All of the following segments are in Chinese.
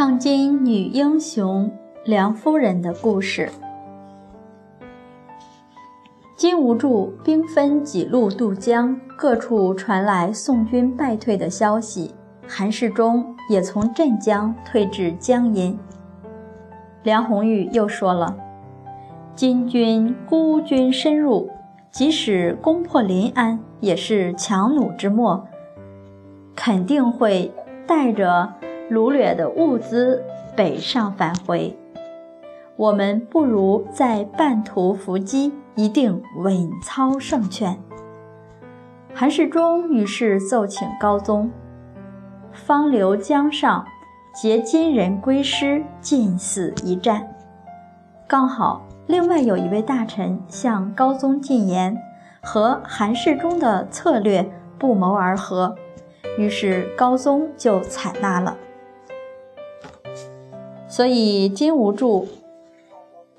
抗金女英雄梁夫人的故事。金无柱兵分几路渡江，各处传来宋军败退的消息。韩世忠也从镇江退至江阴。梁红玉又说了：“金军孤军深入，即使攻破临安，也是强弩之末，肯定会带着掳掠的物资北上返回。我们不如在半途伏击。”一定稳操胜券。韩世忠于是奏请高宗，方留江上，劫金人归师，近死一战。刚好另外有一位大臣向高宗进言，和韩世忠的策略不谋而合，于是高宗就采纳了。所以金无柱。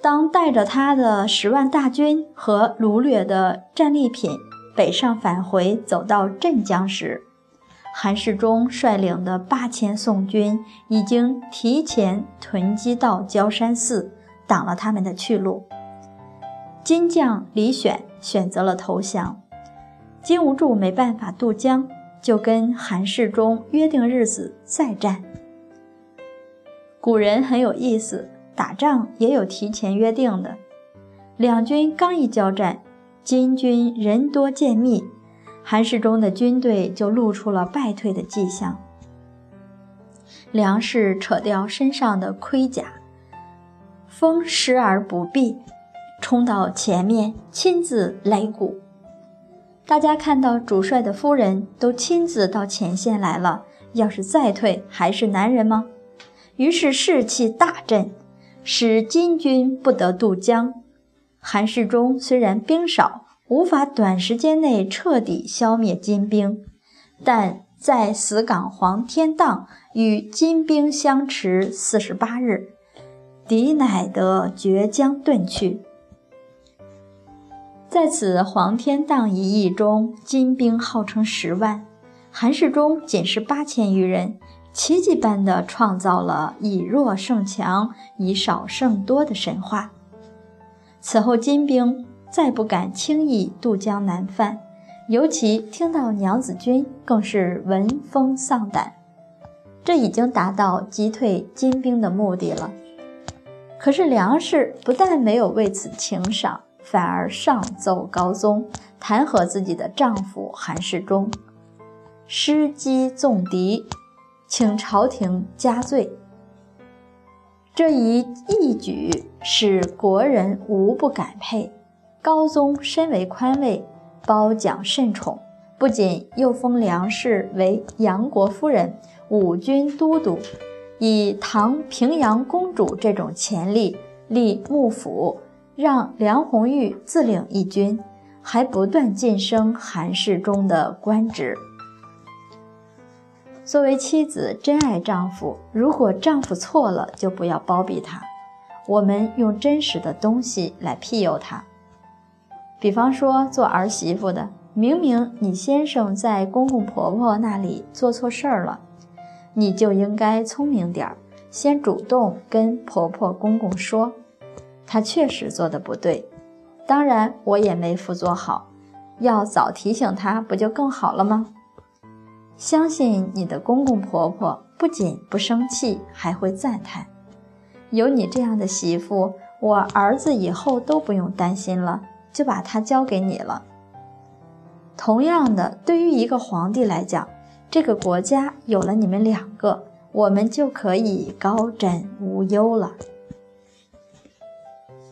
当带着他的十万大军和掳掠的战利品北上返回，走到镇江时，韩世忠率领的八千宋军已经提前囤积到焦山寺，挡了他们的去路。金将李选选择了投降，金无柱没办法渡江，就跟韩世忠约定日子再战。古人很有意思。打仗也有提前约定的。两军刚一交战，金军人多渐密，韩世忠的军队就露出了败退的迹象。粮食扯掉身上的盔甲，风施而不避，冲到前面亲自擂鼓。大家看到主帅的夫人都亲自到前线来了，要是再退，还是男人吗？于是士气大振。使金军不得渡江。韩世忠虽然兵少，无法短时间内彻底消灭金兵，但在死港黄天荡与金兵相持四十八日，敌乃得绝江遁去。在此黄天荡一役中，金兵号称十万，韩世忠仅是八千余人。奇迹般的创造了以弱胜强、以少胜多的神话。此后，金兵再不敢轻易渡江南犯，尤其听到娘子军，更是闻风丧胆。这已经达到击退金兵的目的了。可是梁氏不但没有为此请赏，反而上奏高宗，弹劾自己的丈夫韩世忠，失机纵敌。请朝廷加罪，这一义举使国人无不感佩。高宗身为宽慰，褒奖甚宠，不仅又封梁氏为杨国夫人、武军都督，以唐平阳公主这种潜力立幕府，让梁红玉自领一军，还不断晋升韩世忠的官职。作为妻子，真爱丈夫。如果丈夫错了，就不要包庇他。我们用真实的东西来庇佑他。比方说，做儿媳妇的，明明你先生在公公婆婆那里做错事儿了，你就应该聪明点儿，先主动跟婆婆公公说，他确实做的不对。当然，我也没辅佐好，要早提醒他，不就更好了吗？相信你的公公婆婆不仅不生气，还会赞叹。有你这样的媳妇，我儿子以后都不用担心了，就把她交给你了。同样的，对于一个皇帝来讲，这个国家有了你们两个，我们就可以高枕无忧了。